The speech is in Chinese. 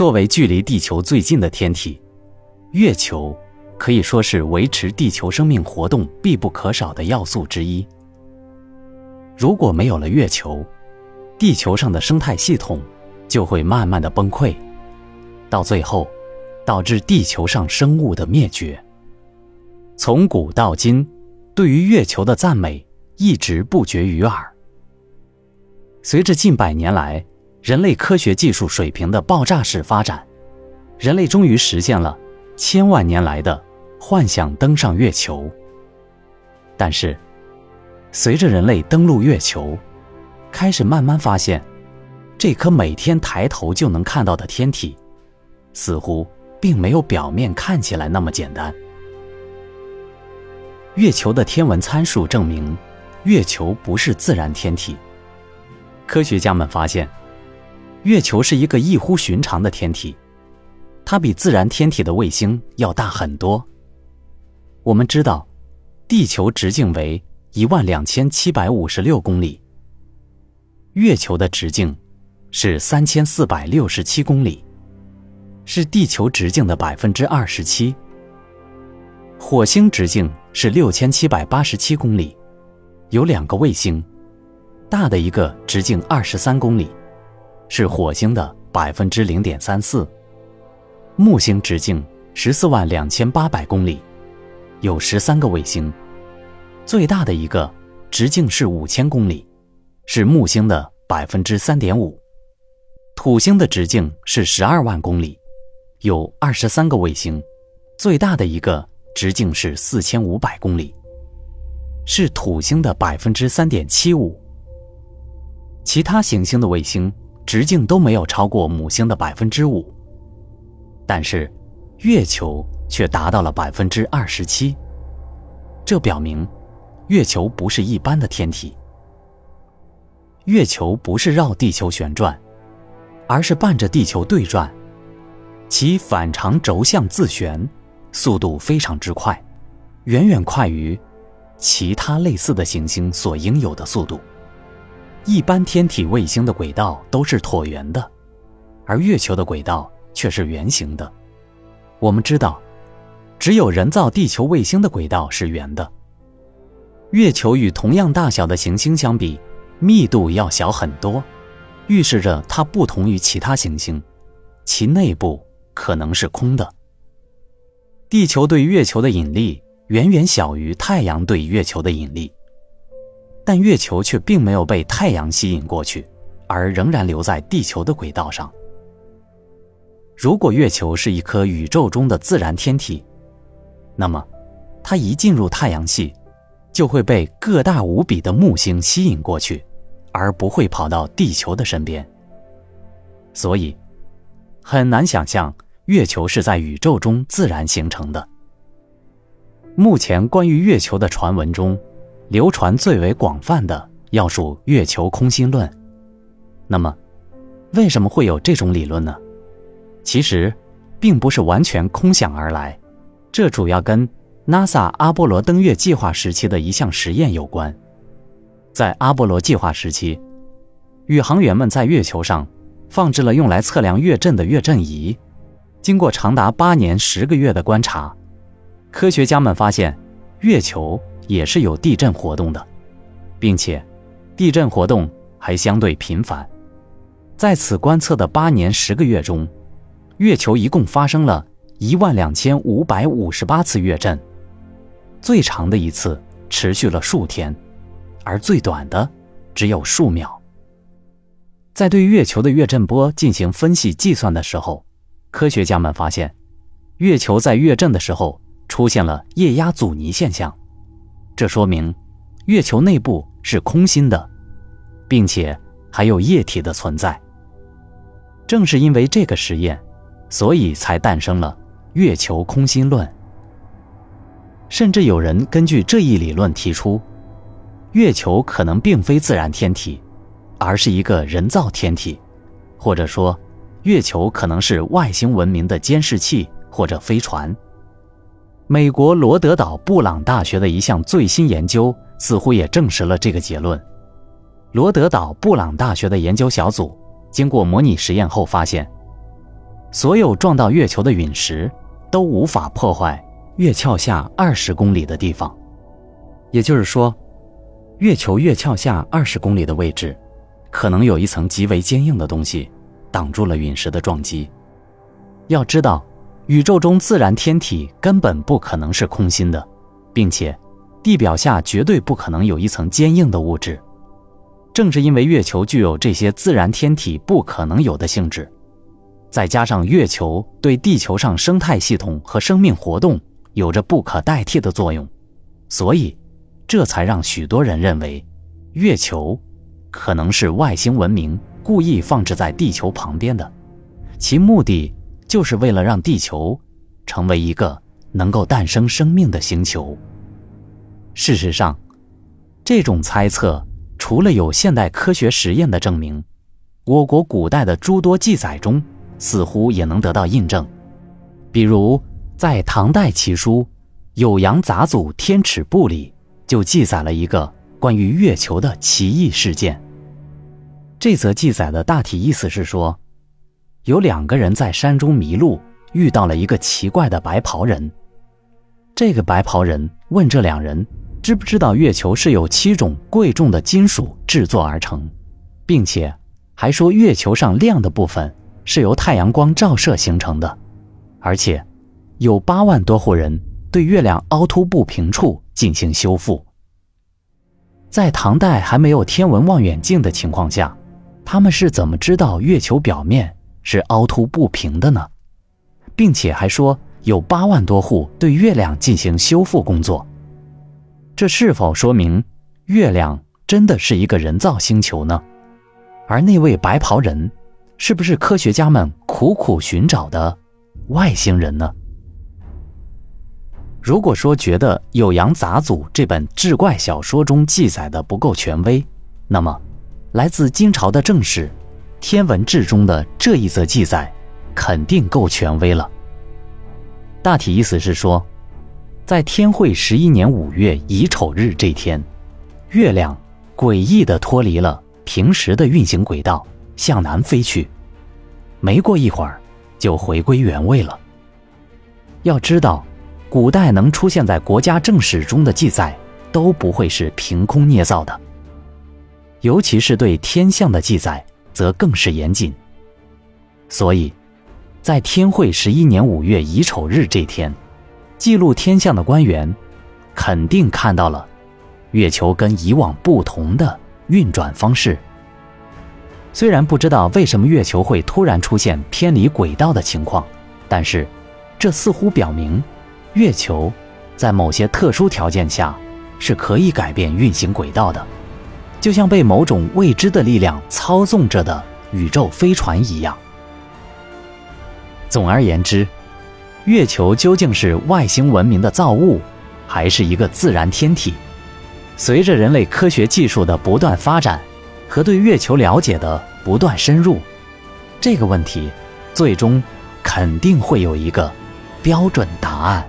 作为距离地球最近的天体，月球可以说是维持地球生命活动必不可少的要素之一。如果没有了月球，地球上的生态系统就会慢慢的崩溃，到最后导致地球上生物的灭绝。从古到今，对于月球的赞美一直不绝于耳。随着近百年来人类科学技术水平的爆炸式发展，人类终于实现了千万年来的幻想登上月球。但是，随着人类登陆月球，开始慢慢发现，这颗每天抬头就能看到的天体，似乎并没有表面看起来那么简单。月球的天文参数证明，月球不是自然天体。科学家们发现，月球是一个异乎寻常的天体，它比自然天体的卫星要大很多。我们知道，地球直径为一万两千七百五十六公里，月球的直径是三千四百六十七公里，是地球直径的百分之二十七。火星直径是六千七百八十七公里，有两个卫星。大的一个直径二十三公里，是火星的百分之零点三四。木星直径十四万两千八百公里，有十三个卫星。最大的一个直径是五千公里，是木星的百分之三点五。土星的直径是十二万公里，有二十三个卫星。最大的一个直径是四千五百公里，是土星的百分之三点七五。其他行星的卫星直径都没有超过母星的百分之五，但是月球却达到了百分之二十七。这表明，月球不是一般的天体。月球不是绕地球旋转，而是伴着地球对转，其反常轴向自旋，速度非常之快，远远快于其他类似的行星所应有的速度。一般天体卫星的轨道都是椭圆的，而月球的轨道却是圆形的。我们知道，只有人造地球卫星的轨道是圆的。月球与同样大小的行星相比，密度要小很多，预示着它不同于其他行星，其内部可能是空的。地球对月球的引力远远小于太阳对月球的引力。但月球却并没有被太阳吸引过去，而仍然留在地球的轨道上。如果月球是一颗宇宙中的自然天体，那么它一进入太阳系，就会被个大无比的木星吸引过去，而不会跑到地球的身边。所以，很难想象月球是在宇宙中自然形成的。目前关于月球的传闻中。流传最为广泛的要数月球空心论。那么，为什么会有这种理论呢？其实，并不是完全空想而来，这主要跟 NASA 阿波罗登月计划时期的一项实验有关。在阿波罗计划时期，宇航员们在月球上放置了用来测量月震的月震仪。经过长达八年十个月的观察，科学家们发现月球。也是有地震活动的，并且地震活动还相对频繁。在此观测的八年十个月中，月球一共发生了一万两千五百五十八次月震，最长的一次持续了数天，而最短的只有数秒。在对月球的月震波进行分析计算的时候，科学家们发现，月球在月震的时候出现了液压阻尼现象。这说明，月球内部是空心的，并且还有液体的存在。正是因为这个实验，所以才诞生了月球空心论。甚至有人根据这一理论提出，月球可能并非自然天体，而是一个人造天体，或者说，月球可能是外星文明的监视器或者飞船。美国罗德岛布朗大学的一项最新研究似乎也证实了这个结论。罗德岛布朗大学的研究小组经过模拟实验后发现，所有撞到月球的陨石都无法破坏月壳下二十公里的地方。也就是说，月球月壳下二十公里的位置，可能有一层极为坚硬的东西挡住了陨石的撞击。要知道，宇宙中自然天体根本不可能是空心的，并且地表下绝对不可能有一层坚硬的物质。正是因为月球具有这些自然天体不可能有的性质，再加上月球对地球上生态系统和生命活动有着不可代替的作用，所以这才让许多人认为，月球可能是外星文明故意放置在地球旁边的，其目的就是为了让地球成为一个能够诞生生命的星球。事实上，这种猜测。除了有现代科学实验的证明，我国古代的诸多记载中似乎也能得到印证。比如，在唐代奇书《酉阳杂祖天尺部》里就记载了一个关于月球的奇异事件。这则记载的大体意思是说，有两个人在山中迷路，遇到了一个奇怪的白袍人。这个白袍人问这两人。知不知道月球是由七种贵重的金属制作而成，并且还说月球上亮的部分是由太阳光照射形成的，而且有八万多户人对月亮凹凸不平处进行修复。在唐代还没有天文望远镜的情况下，他们是怎么知道月球表面是凹凸不平的呢？并且还说有八万多户对月亮进行修复工作。这是否说明月亮真的是一个人造星球呢？而那位白袍人，是不是科学家们苦苦寻找的外星人呢？如果说觉得《酉阳杂祖》这本志怪小说中记载的不够权威，那么来自金朝的正史《天文志》中的这一则记载，肯定够权威了。大体意思是说。在天会十一年五月乙丑日这天，月亮诡异地脱离了平时的运行轨道，向南飞去。没过一会儿，就回归原位了。要知道，古代能出现在国家正史中的记载，都不会是凭空捏造的。尤其是对天象的记载，则更是严谨。所以，在天会十一年五月乙丑日这天。记录天象的官员，肯定看到了月球跟以往不同的运转方式。虽然不知道为什么月球会突然出现偏离轨道的情况，但是这似乎表明，月球在某些特殊条件下是可以改变运行轨道的，就像被某种未知的力量操纵着的宇宙飞船一样。总而言之。月球究竟是外星文明的造物，还是一个自然天体？随着人类科学技术的不断发展和对月球了解的不断深入，这个问题最终肯定会有一个标准答案。